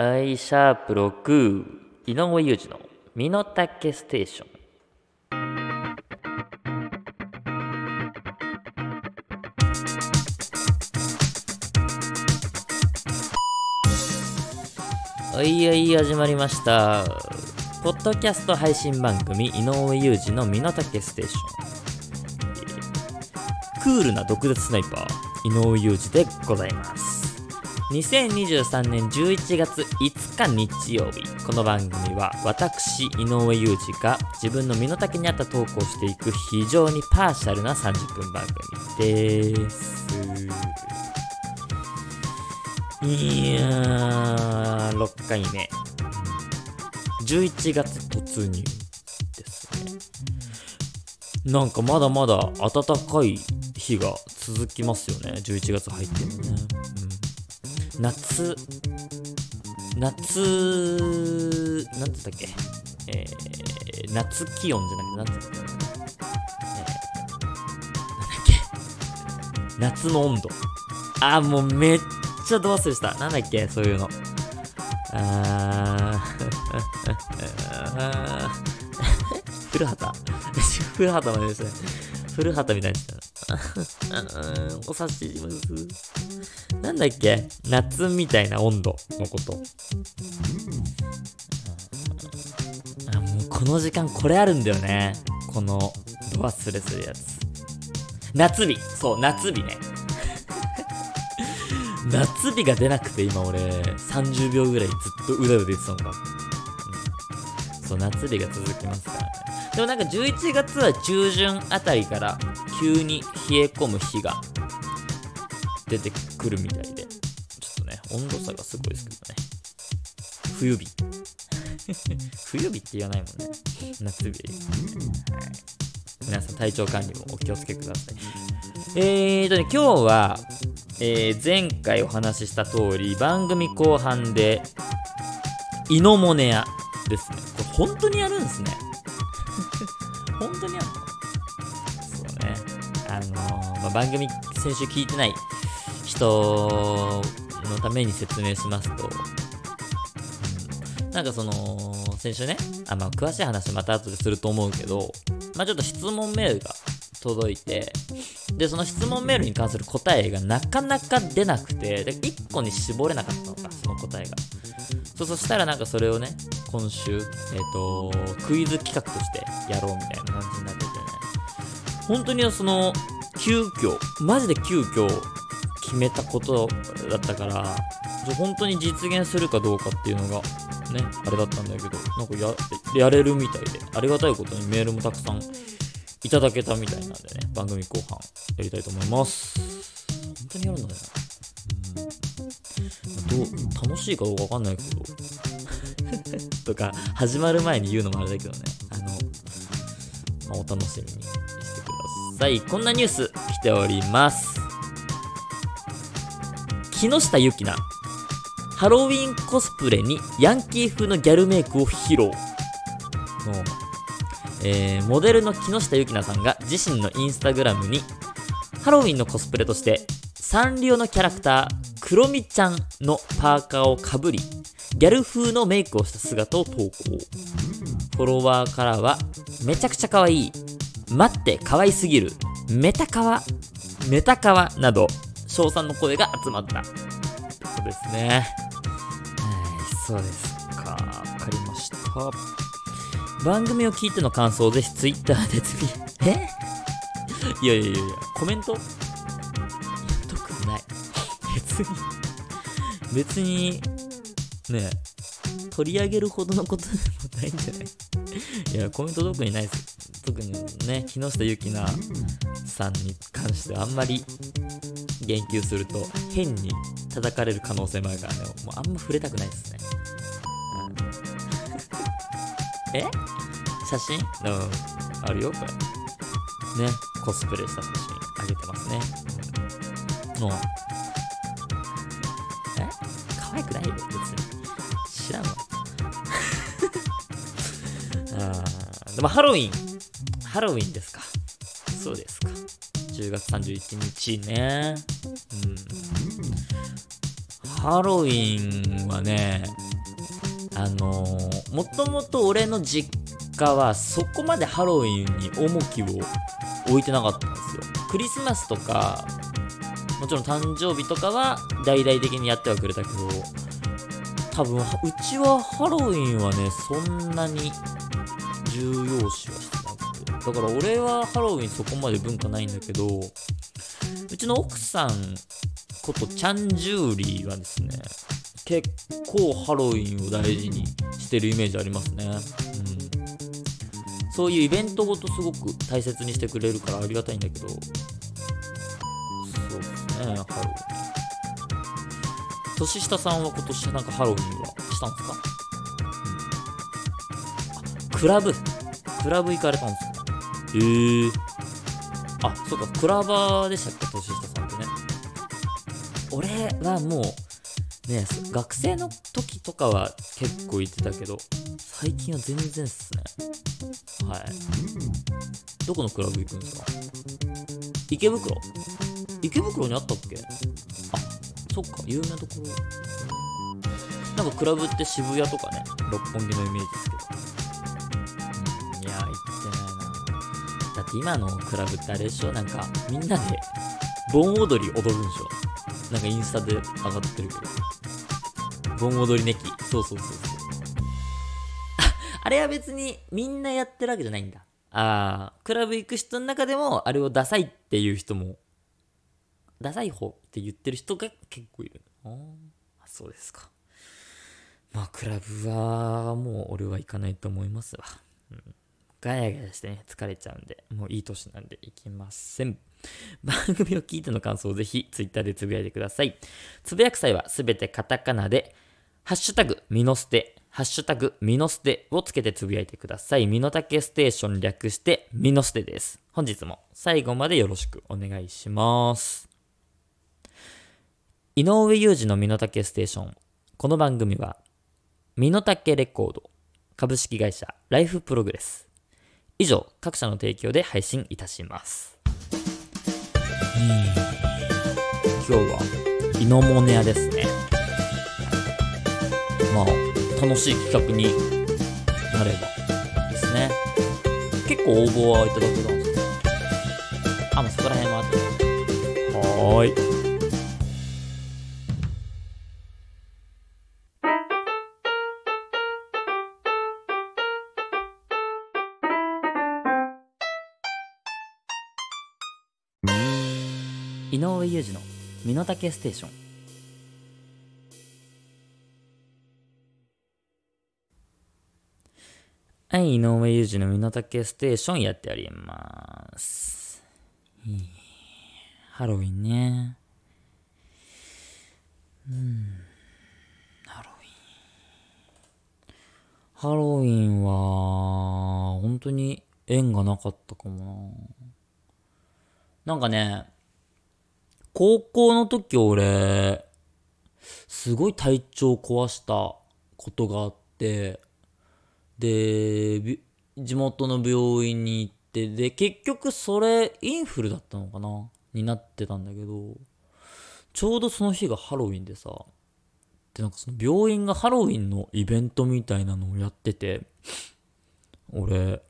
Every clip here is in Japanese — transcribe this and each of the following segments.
I シャープ6井上裕二の身の丈ステーション。はいはい始まりました。ポッドキャスト配信番組井上裕二の身の丈ステーション。クールな毒舌スナイパー井上裕二でございます。2023年11月5日日曜日この番組は私井上裕二が自分の身の丈に合ったトークをしていく非常にパーシャルな30分番組です。いやー6回目11月突入ですね。なんかまだまだ暖かい日が続きますよね。11月入ってもね、夏夏なんつったっけ？えー、夏気温じゃなくてなんつったっけ、えー、なんだっけ？夏の温度。あーもうめっちゃど忘れした。なんだっけ？そういうの。あー。古畑。古畑までですね。古畑みたいにした。お察しします。なんだっけ？夏みたいな温度のこと。あもうこの時間これあるんだよね。このど忘れするやつ。夏日。そう夏日ね。夏日が出なくて今俺。30秒ぐらいずっとうだうだ言ってたのか、うん、そう夏日が続きますから。ねでもなんか11月は中旬あたりから急に冷え込む日が出てくるみたいで。ちょっとね温度差がすごいですけどね。冬日。冬日って言わないもんね。夏日、はい、皆さん体調管理もお気をつけください。えーとね今日はえー、前回お話しした通り番組後半でイノモネアですね。これ本当にやるんですね。本当にやるの？そうね。あのー、まあ、番組先週聞いてない人のために説明しますと、うん、なんかその先週ねあ、まあ、詳しい話また後ですると思うけどまあちょっと質問メールが届いてでその質問メールに関する答えがなかなか出なくてで1個に絞れなかったのかその答えが。そうそしたらなんかそれをね今週えっ、ー、とクイズ企画としてやろうみたいな感じになっててね。本当にその急遽マジで急遽決めたことだったから本当に実現するかどうかっていうのがねあれだったんだけどなんかややれるみたいでありがたいことにメールもたくさんいただけたみたいなんでね、番組後半やりたいと思います。本当にやるんだね。うん。どう、楽しいかどうかわかんないけど。とか、始まる前に言うのもあれだけどね。あの、まあ、お楽しみにしてください。こんなニュース来ております。木下ゆきな。ハロウィンコスプレにヤンキー風のギャルメイクを披露。えー、モデルの木下ゆきなさんが自身のインスタグラムにハロウィンのコスプレとしてサンリオのキャラクタークロミちゃんのパーカーをかぶりギャル風のメイクをした姿を投稿フォロワーからはめちゃくちゃ可愛い待って可愛すぎるメタカワメタカワなど称賛の声が集まった。そうですね。はいそうですか。わかりました。番組を聞いての感想をぜひ Twitter でツイえ？いやいやいやいや、コメント？特にない。別に、別に、ね取り上げるほどのことでもないんじゃない？いや、コメント特にないです。特にね、木下ゆきなさんに関してはあんまり言及すると変に叩かれる可能性もあるからね、もうあんま触れたくないですね。え？写真？うん。あるよ、これ。ね。コスプレした写真あげてますね。もう。え？可愛くないよ、別に。知らんわ。あでもハロウィン。ハロウィンですか？そうですか。10月31日ね。うん。ハロウィンはね、あのー、もともと俺の実家はそこまでハロウィンに重きを置いてなかったんですよ。クリスマスとか、もちろん誕生日とかは大々的にやってはくれたけど、多分、うちはハロウィンはね、そんなに重要視は。だから俺はハロウィンそこまで文化ないんだけど、うちの奥さんことチャンジューリーはですね、結構ハロウィンを大事にしてるイメージありますね。うん。そういうイベントごとすごく大切にしてくれるからありがたいんだけど、そうですね、ハロウィン。年下さんは今年なんかハロウィンはしたんですか、クラブ。クラブ行かれたんですか？えー。あ、そうか、クラバーでしたっけ年下さんってね。俺はもう、ね、学生の時とかは結構行ってたけど、最近は全然っすね。はい。どこのクラブ行くんですか？池袋？池袋にあったっけ？あ、そっか、有名なところ。なんかクラブって渋谷とかね、六本木のイメージですけど。って今のクラブってあれでしょ？なんか、みんなで盆踊り踊るんでしょ？なんかインスタで上がってるけど。盆踊りネキ。そうそうそうそう。あれは別にみんなやってるわけじゃないんだ。ああ、クラブ行く人の中でもあれをダサいっていう人もダサい方って言ってる人が結構いる。ああ、そうですか。まあ、クラブはもう俺は行かないと思いますわ。うん、ガヤガヤしてね、疲れちゃうんで、もういい年なんで行きません。番組を聞いての感想をぜひ Twitter でつぶやいてください。つぶやく際はすべてカタカナで、ハッシュタグ、ミノステ、ハッシュタグ、ミノステをつけてつぶやいてください。ミノタケステーション略して、ミノステです。本日も最後までよろしくお願いします。井上裕二の身の丈ステーション。この番組は、身の丈レコード、株式会社ライフプログレス。以上、各社の提供で配信いたします。今日は、イノモネアですね。まあ、楽しい企画になればですね。結構応募はいただけたんですかあ、もうそこら辺は後で。はーい。身の丈ステーションはい、井上裕二の身の丈ステーションやっております。ハロウィンね。うん。ハロウィン。ハロウィンは、本当に縁がなかったかもな。なんかね、高校の時俺、すごい体調壊したことがあって、で、地元の病院に行って、で、結局それインフルだったのかな？になってたんだけど、ちょうどその日がハロウィンでさ、で、なんかその病院がハロウィンのイベントみたいなのをやってて、俺、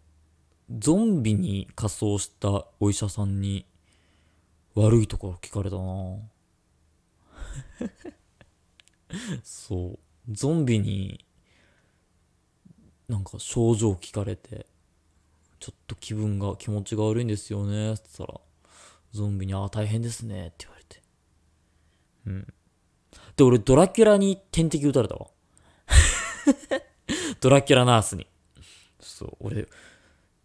ゾンビに仮装したお医者さんに悪いところ聞かれたな。そう。ゾンビになんか症状聞かれてちょっと気分が気持ちが悪いんですよね。って言ったらゾンビに「ああ大変ですね」って言われて。うん。で俺ドラキュラに点滴打たれたわ。ドラキュラナースに。そう。俺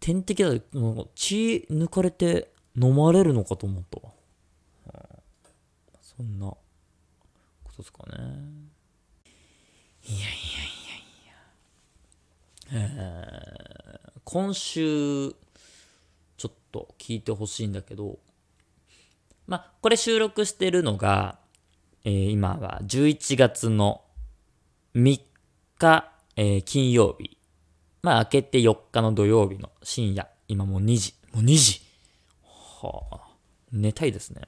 点滴だと血抜かれて飲まれるのかと思ったわ。そんなことですかね。いやいやいやいや。えー、今週、ちょっと聞いてほしいんだけど、まあ、これ収録してるのが、えー、今は11月の3日、えー、金曜日。まあ、明けて4日の土曜日の深夜。今もう2時。もう2時。はあ、寝たいですね。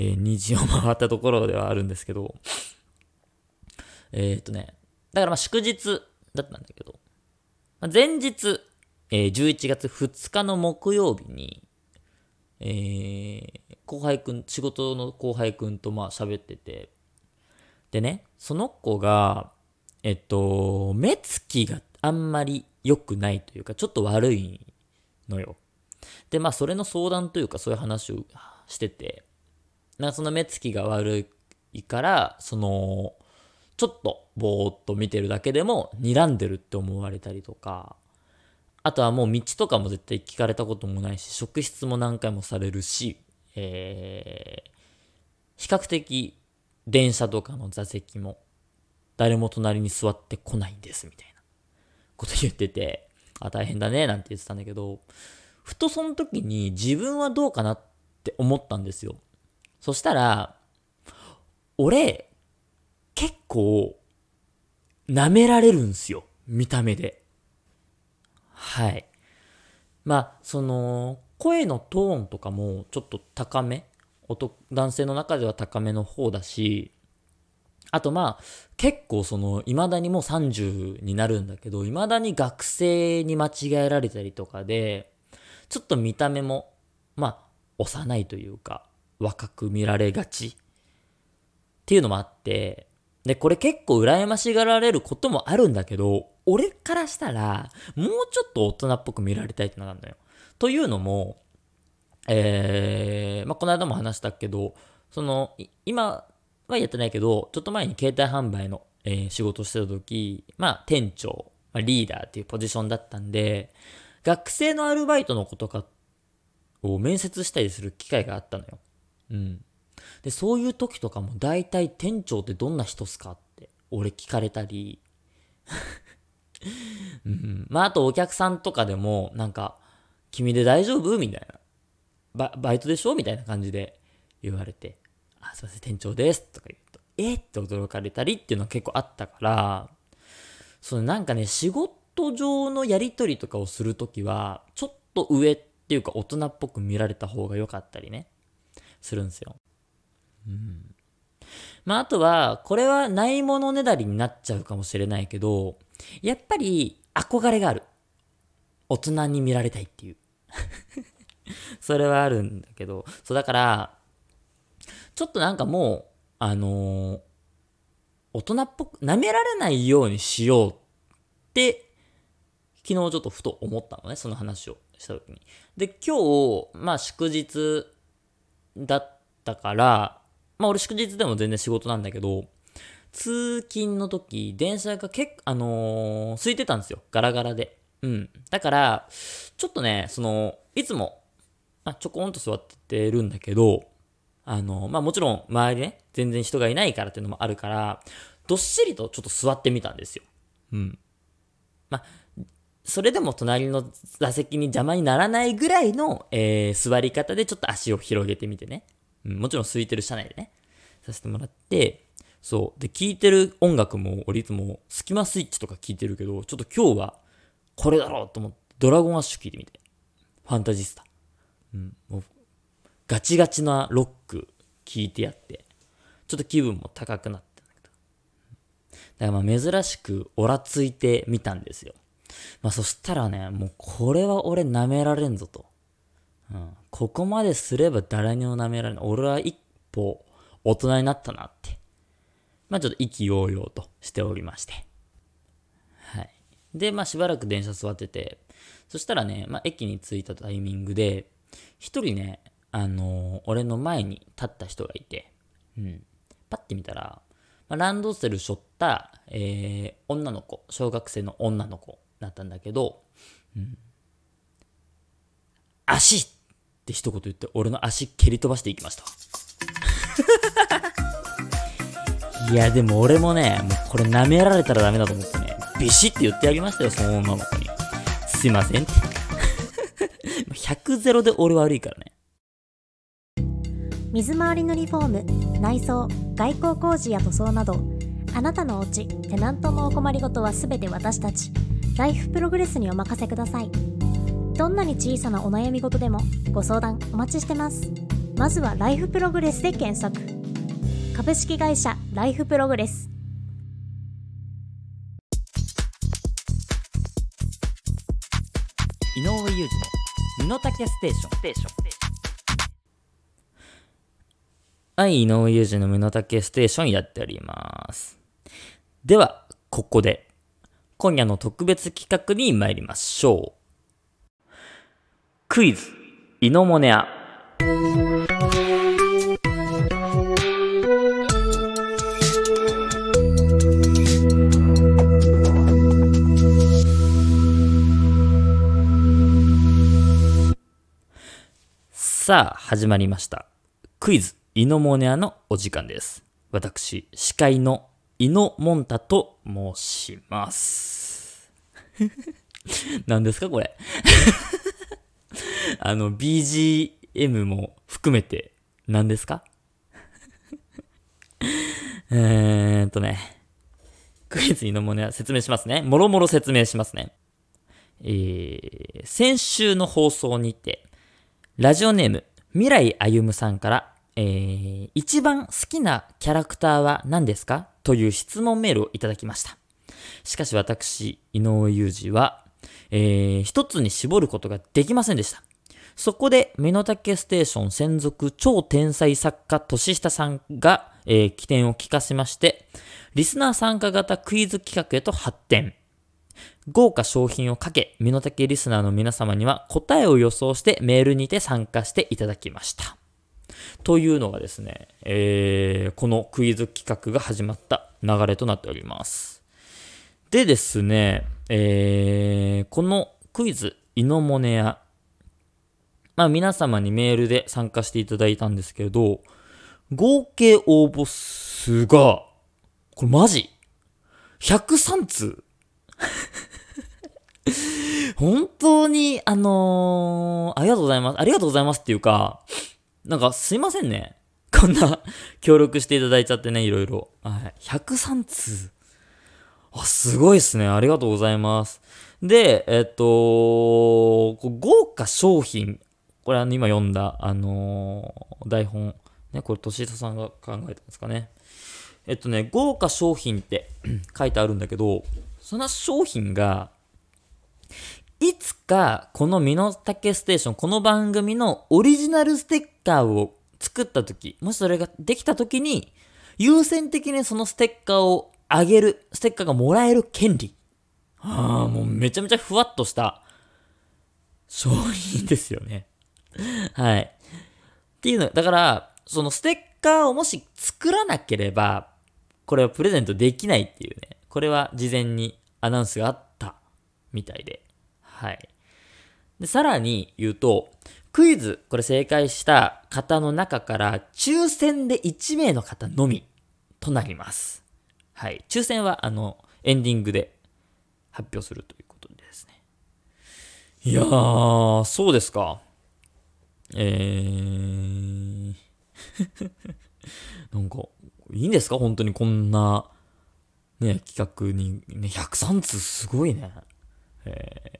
えー、虹を回ったところではあるんですけど、えっ、とね、だからまあ祝日だったんだけど、まあ前日、えー11月2日の木曜日に、えー後輩くん、仕事の後輩くんとまあ喋ってて、でね、その子が、えっと、目つきがあんまり良くないというか、ちょっと悪いのよ。で、まあ、それの相談というか、そういう話をしてて、なその目つきが悪いから、その、ちょっとぼーっと見てるだけでも、睨んでるって思われたりとか、あとはもう道とかも絶対聞かれたこともないし、職質も何回もされるし、えー、比較的電車とかの座席も誰も隣に座ってこないんですみたいなこと言ってて、あ、大変だねなんて言ってたんだけど、ふとその時に自分はどうかなって思ったんですよ。そしたら、俺、結構、舐められるんすよ。見た目で。はい。まあ、その、声のトーンとかもちょっと高め。男男性の中では高めの方だし、あとまあ、結構その、未だにもう30になるんだけど、未だに学生に間違えられたりとかで、ちょっと見た目も、まあ、幼いというか、若く見られがちっていうのもあって、で、これ結構羨ましがられることもあるんだけど、俺からしたら、もうちょっと大人っぽく見られたいってのがあるのよ。というのも、えー、まあ、この間も話したけど、その、今はやってないけど、ちょっと前に携帯販売の、えー仕事してた時、まあ、店長、まあ、リーダーっていうポジションだったんで、学生のアルバイトの子とかを面接したりする機会があったのよ。うん。で、そういう時とかも大体店長ってどんな人っすかって俺聞かれたり、うん。まあ、あとお客さんとかでも、なんか、君で大丈夫？みたいな。ババイトでしょ？みたいな感じで言われて、あ、すいません、店長です。とか言うと、え？って驚かれたりっていうのは結構あったから、そのなんかね、仕事上のやりとりとかをするときは、ちょっと上っていうか大人っぽく見られた方が良かったりね、するんですよ。うん。まあ、あとは、これはないものねだりになっちゃうかもしれないけど、やっぱり憧れがある。大人に見られたいっていう。それはあるんだけど、そうだから、ちょっとなんかもう、あのー大人っぽく、舐められないようにしようって、昨日ちょっとふと思ったのね、その話をした時に。で、今日、まあ祝日だったから、まあ俺祝日でも全然仕事なんだけど、通勤の時、電車が結構、あのー空いてたんですよ。ガラガラで。うん。だから、ちょっとね、その、いつも、まあ、ちょこんと座ってるんだけど、あの、まあ、もちろん周りね、全然人がいないからっていうのもあるから、どっしりとちょっと座ってみたんですよ。うん。まあ、それでも隣の座席に邪魔にならないぐらいの、えー座り方でちょっと足を広げてみてね。うん、もちろん空いてる車内でね、させてもらって、そう。で、聴いてる音楽も、俺いつもスキマスイッチとか聴いてるけど、ちょっと今日はこれだろうと思って、ドラゴンアッシュ聴いてみて。ファンタジスタ。うん。もう、ガチガチなロック聴いてやって、ちょっと気分も高くなってだけど。だからまあ珍しくオラついてみたんですよ。まあそしたらね、もうこれは俺舐められんぞと。うん。ここまですれば誰にも舐められない。俺は一歩大人になったなって。まあちょっと意気揚々としておりまして。はい。で、まあしばらく電車座ってて、そしたらね、まあ駅に着いたタイミングで、一人ね、あのー俺の前に立った人がいて、うん。パッて見たら、まあ、ランドセル背負った、えー、女の子、小学生の女の子だったんだけど、うん。足って一言言って、俺の足蹴り飛ばしていきました。いや、でも俺もね、もうこれ舐められたらダメだと思ってね、ビシって言ってあげましたよ、その女の子に。すいませんって。100ゼロで俺悪いからね。水回りのリフォーム内装外構工事や塗装などあなたのお家テナントのお困りごとはすべて私たちライフプログレスにお任せください。どんなに小さなお悩み事でもご相談お待ちしてます。まずはライフプログレスで検索。株式会社ライフプログレス。井上裕二の「身の丈ステーション」はい井上裕二の「身の丈ステーション」やっております。ではここで今夜の特別企画に参りましょう。クイズ、イノモネア。さあ、始まりました。クイズ、イノモネアのお時間です。私、司会のイノモンタと申します。何ですかこれ？あの、BGM も含めて、何ですか？えーっとね。クイズイノモネア説明しますね。もろもろ説明しますね。えー、先週の放送にて、ラジオネーム、未来あゆむさんから、えー、一番好きなキャラクターは何ですか？という質問メールをいただきました。しかし私、井上裕二は、えー、一つに絞ることができませんでした。そこで、身の丈ステーション専属超天才作家、年下さんが、えー、起点を聞かせまして、リスナー参加型クイズ企画へと発展。豪華商品をかけ、身の丈リスナーの皆様には答えを予想してメールにて参加していただきました。というのがですね、えー、このクイズ企画が始まった流れとなっております。でですね、えー、このクイズ、イノモネア、まあ皆様にメールで参加していただいたんですけれど、合計応募数が、これマジ ?103 通？本当に、あのーありがとうございます。ありがとうございますっていうか、なんかすいませんね。こんな協力していただいちゃってね、いろいろ。はい。103通。あ、すごいっすね。ありがとうございます。で、えっと、豪華商品。これあの、今読んだ、あのー台本。ね、これ、としさんが考えたんですかね。えっとね、豪華商品って 書いてあるんだけど、その商品が、いつかこの身の丈ステーション、この番組のオリジナルステッカーを作った時、もしそれができた時に、優先的にそのステッカーをあげる、ステッカーがもらえる権利。ああ、もうめちゃめちゃふわっとした商品ですよね。はい。っていうの、だから、そのステッカーをもし作らなければ、これはプレゼントできないっていうね。これは事前にアナウンスがあったみたいで。はい。で、さらに言うと、クイズ、これ正解した方の中から、抽選で1名の方のみとなります。はい。抽選は、あの、エンディングで発表するということでですね。いやー、そうですか。えー、なんか、いいんですか？本当にこんな、ね、企画に、ね、103通すごいね。えー、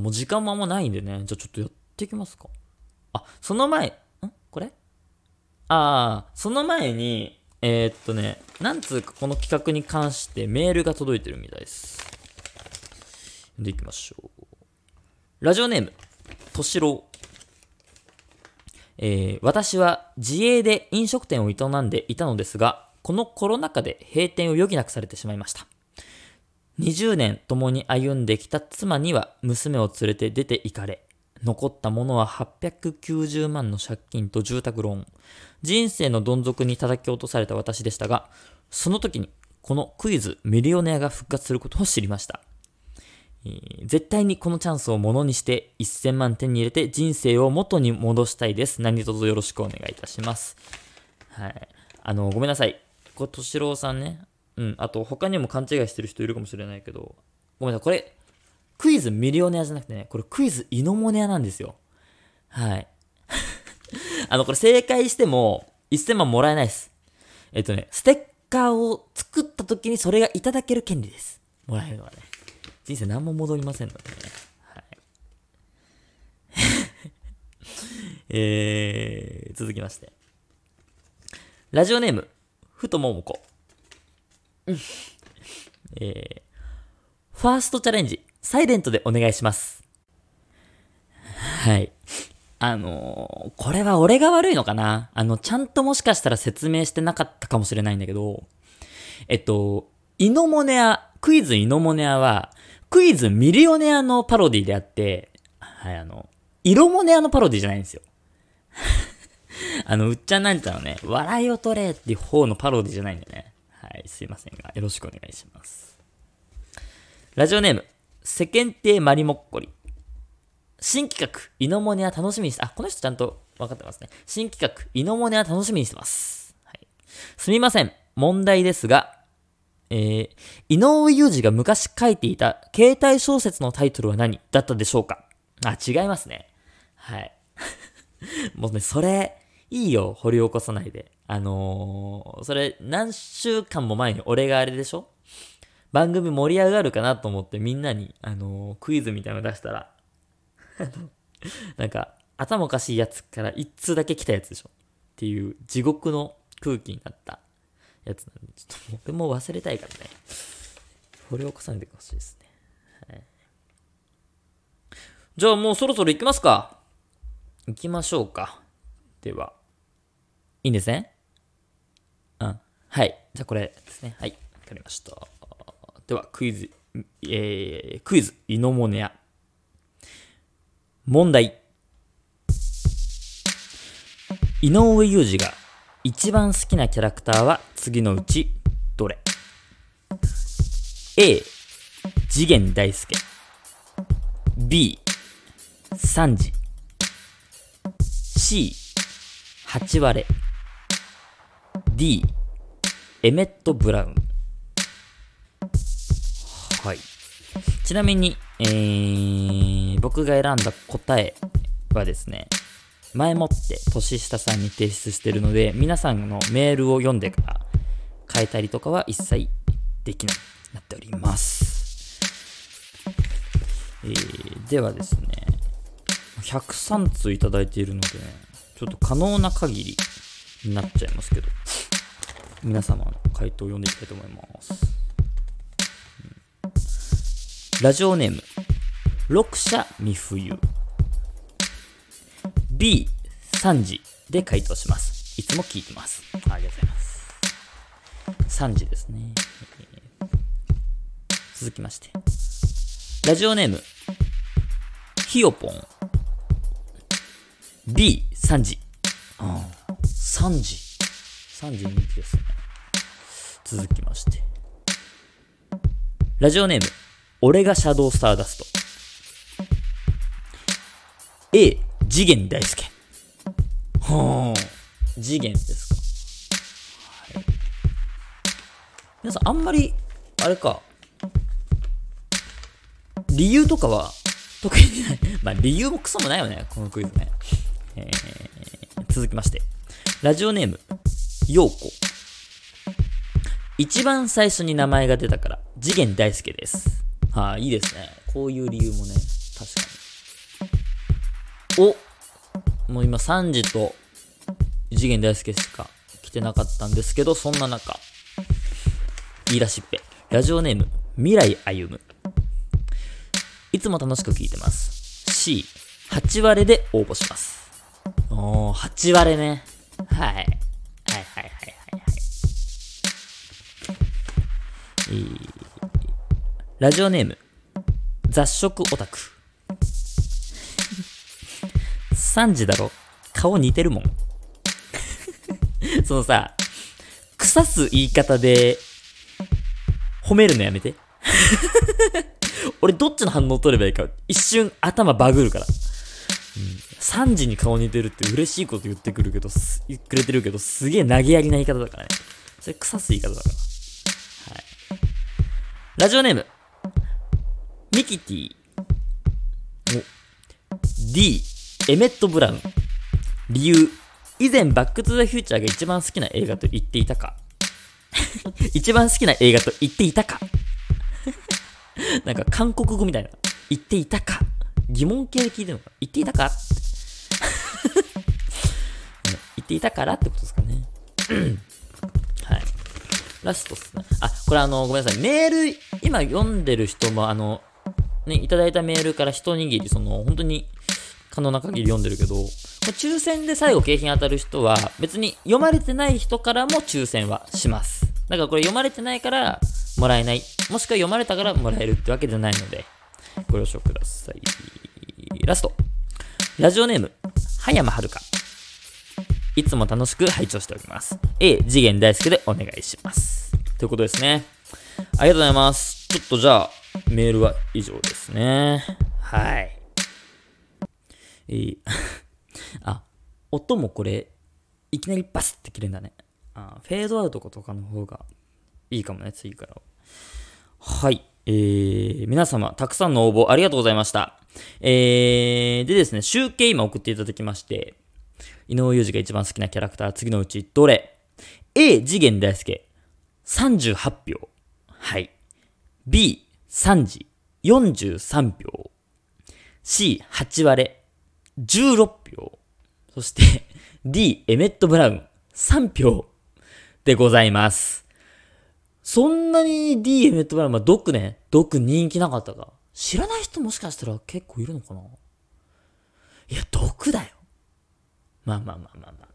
もう時間もあんまないんでね。じゃあちょっとやっていきますか。あ、その前、ん？これ？ああ、その前に、えー、っとね、なんつうかこの企画に関してメールが届いてるみたいです。でいきましょう。ラジオネーム、としろう。えー私は自営で飲食店を営んでいたのですが、このコロナ禍で閉店を余儀なくされてしまいました。20年共に歩んできた妻には娘を連れて出て行かれ、残ったものは890万の借金と住宅ローン。人生のどん底に叩き落とされた私でしたが、その時にこのクイズミリオネアが復活することを知りました。絶対にこのチャンスをものにして1000万手に入れて人生を元に戻したいです。何卒よろしくお願いいたします。はい。あの、ごめんなさい。これ、敏郎さんね。うん。あと、他にも勘違いしてる人いるかもしれないけど、ごめんなさい。これ、クイズミリオネアじゃなくてね、これクイズイノモネアなんですよ。はい。あの、これ正解しても1000万もらえないです。えっとね、ステッカーを作った時にそれがいただける権利です。もらえるのはね。人生何も戻りませんのでね。はい。えー、続きまして。ラジオネーム、ふとももこ。えー、ファーストチャレンジ、サイレントでお願いします。はい。あのーこれは俺が悪いのかな？あの、ちゃんともしかしたら説明してなかったかもしれないんだけど、えっと、イノモネア、クイズイノモネアは、クイズミリオネアのパロディであって、はい、あの、イロモネアのパロディじゃないんですよ。あの、うっちゃなんちゃんのね、笑いを取れっていう方のパロディじゃないんでね。い、すいませんが、よろしくお願いします。ラジオネーム、世間体マリモッコリ。新企画、イノモネア楽しみにして、あ、この人ちゃんと分かってますね。新企画、イノモネア楽しみにしてます。はい。すみません。問題ですが、えー、井上裕二が昔書いていた携帯小説のタイトルは何？だったでしょうか？あ、違いますね。はい。もうね、それ、いいよ、掘り起こさないで。あのー、それ、何週間も前に俺があれでしょ？番組盛り上がるかなと思ってみんなに、あのークイズみたいなの出したら、なんか、頭おかしいやつから一通だけ来たやつでしょ？っていう地獄の空気になったやつなんで、ちょっと僕も忘れたいからね。掘り起こさないでほしいですね。はい。じゃあもうそろそろ行きますか。行きましょうか。では。いいんですね？はい。じゃあこれですね。はい。わかりました。では、クイズ、えー、クイズ、イノモネア。問題。井上裕二が一番好きなキャラクターは次のうちどれ ?A、次元大介。B、三時。C、八割。D、エメット・ブラウン。はい。ちなみに、えー、僕が選んだ答えはですね、前もって年下さんに提出してるので、皆さんのメールを読んでから変えたりとかは一切できないなっております。えー、ではですね、103通いただいているので、ちょっと可能な限りになっちゃいますけど、皆様の回答を読んでいきたいと思います。ラジオネーム、六社未冬。B、3時で回答します。いつも聞いてます。ありがとうございます。3時ですね。続きまして。ラジオネーム、ひよぽん。B、3時。ああ、3時。3時人気ですね。続きまして。ラジオネーム、俺がシャドウスターダスト。A、次元大介。はあ、次元ですか。はい。皆さん、あんまり、あれか、理由とかは特にない。まあ、理由もクソもないよね、このクイズね。えー、続きまして。ラジオネーム、ようこ。一番最初に名前が出たから、次元大介です。はあ、いいですね。こういう理由もね、確かに。おもう今3時と次元大介しか来てなかったんですけど、そんな中、言い出しっぺ。ラジオネーム、未来歩む。いつも楽しく聞いてます。C、8割で応募します。おー、8割ね。はいえーラジオネーム、雑食オタク。3時だろ？顔似てるもん。そのさ、腐す言い方で、褒めるのやめて。俺どっちの反応取ればいいか、一瞬頭バグるから。うん、3時に顔似てるって嬉しいこと言ってくるけど、言ってくれてるけど、すげえ投げやりな言い方だからね。それ腐す言い方だから。ラジオネーム、ミキティ。D、エメット・ブラウン。理由、以前バック・トゥ・ザ・フューチャーが一番好きな映画と言っていたか。一番好きな映画と言っていたか。なんか韓国語みたいな。言っていたか。疑問系で聞いてるのか。言っていたか 言っていたからってことですかね。ラストっすね。あ、これあの、ごめんなさい。メール、今読んでる人もあの、ね、いただいたメールから一握り、その、本当に、可能な限り読んでるけど、抽選で最後景品当たる人は、別に読まれてない人からも抽選はします。だからこれ読まれてないからもらえない。もしくは読まれたからもらえるってわけじゃないので、ご了承ください。ラスト。ラジオネーム、葉山遥香。いつも楽しく拝聴しております。A、次元大好きでお願いします。ということですね。ありがとうございます。ちょっとじゃあ、メールは以上ですね。はい。えーあ、音もこれ、いきなりバスって切れるんだね。あフェードアウトとかの方がいいかもね、次からは。はい。えー、皆様、たくさんの応募ありがとうございました。えー、でですね、集計今送っていただきまして、井上裕二が一番好きなキャラクター、次のうちどれ ?A、次元大介、38票。はい。B、3時、43票。C、8割れ、16票。そして、D、エメット・ブラウン、3票でございます。そんなに D、エメット・ブラウン、まあ、ドックね、ドック人気なかったか。知らない人もしかしたら結構いるのかないや、ドックだよ。まあまあまあまあまあ。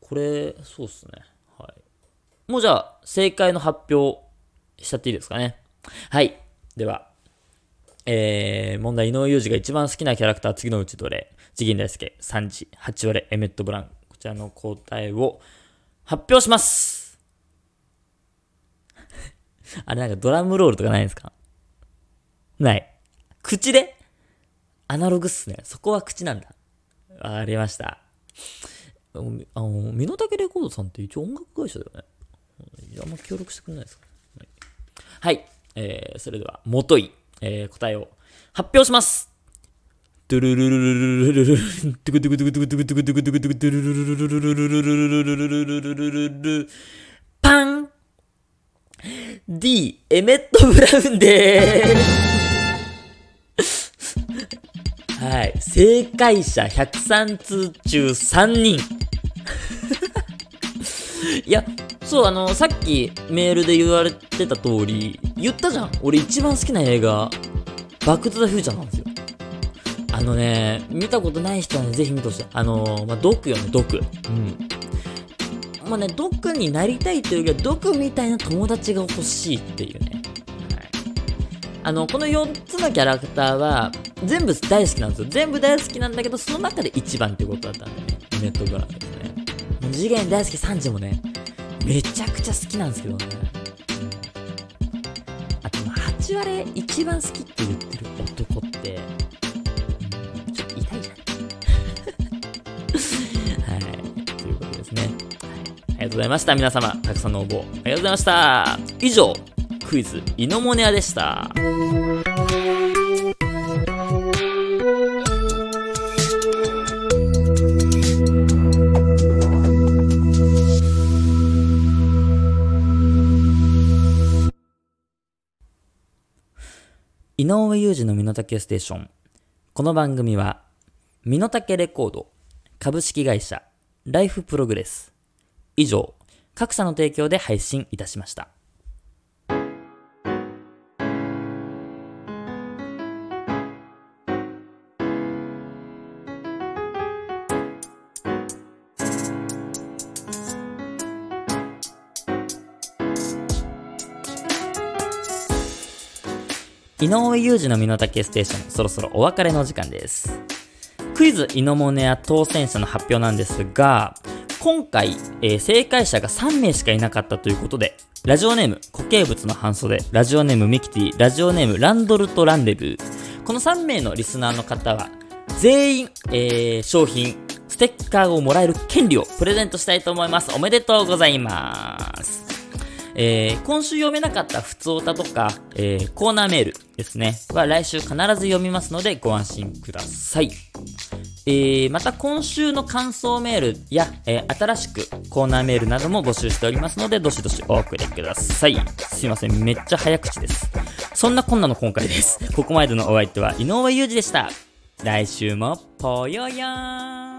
これ、そうっすね。はい。もうじゃあ、正解の発表しちゃっていいですかね。はい。では、えー、問題、井上裕二が一番好きなキャラクター、次のうちどれ？次元大介、3時、8割、エメット・ブラン。こちらの答えを発表します あれなんかドラムロールとかないですか？ない。口で？アナログっすね。そこは口なんだ。わかりました。あの、あのミノタケレコードさんって一応音楽会社だよね。あんま協力してくれないですかはい。はい、えー、それでは、もとい、えー、答えを発表しますドゥルルルルルルルルルルドゥクドゥクドゥクドゥクドゥクドゥクドゥクドゥクドゥルルルルルルルルルルルルルルルルルパン !D、エメット・ブラウンでーすはい。正解者103通中3人。いや、そう、あの、さっきメールで言われてた通り、言ったじゃん。俺一番好きな映画、バックトゥザフューチャーなんですよ。あのね、見たことない人はね、ぜひ見てほしい。あの、まあ、ドクよね、ドク。うん。まあね、ドクになりたいというよりは、ドクみたいな友達が欲しいっていうね。あの、この4つのキャラクターは、全部大好きなんですよ。全部大好きなんだけど、その中で一番ってことだったんだよね。ネットブラウンですね。もう次元大好き3時もね、めちゃくちゃ好きなんですけどね。あと、8割一番好きって言ってる男って、うんちょっと痛いじゃん。はい。ということですね。ありがとうございました。皆様、たくさんの応募、ありがとうございました。以上、クイズ、イノモネアでした。井上裕二の身の丈ステーション。この番組は、身の丈レコード、株式会社、ライフプログレス。以上、各社の提供で配信いたしました。井上裕二の身の丈ステーション、そろそろお別れの時間です。クイズイノモネア当選者の発表なんですが、今回、えー正解者が3名しかいなかったということで、ラジオネーム、固形物の半袖、ラジオネームミキティ、ラジオネームランドルとランデブー。この3名のリスナーの方は、全員、えー商品、ステッカーをもらえる権利をプレゼントしたいと思います。おめでとうございます。えー今週読めなかった普通歌とか、えーコーナーメールですね、は来週必ず読みますのでご安心ください。えーまた今週の感想メールや、えー新しくコーナーメールなども募集しておりますので、どしどしお送りください。すいません、めっちゃ早口です。そんなこんなの今回です。ここまでのお相手は井上裕二でした。来週もぽよよーん。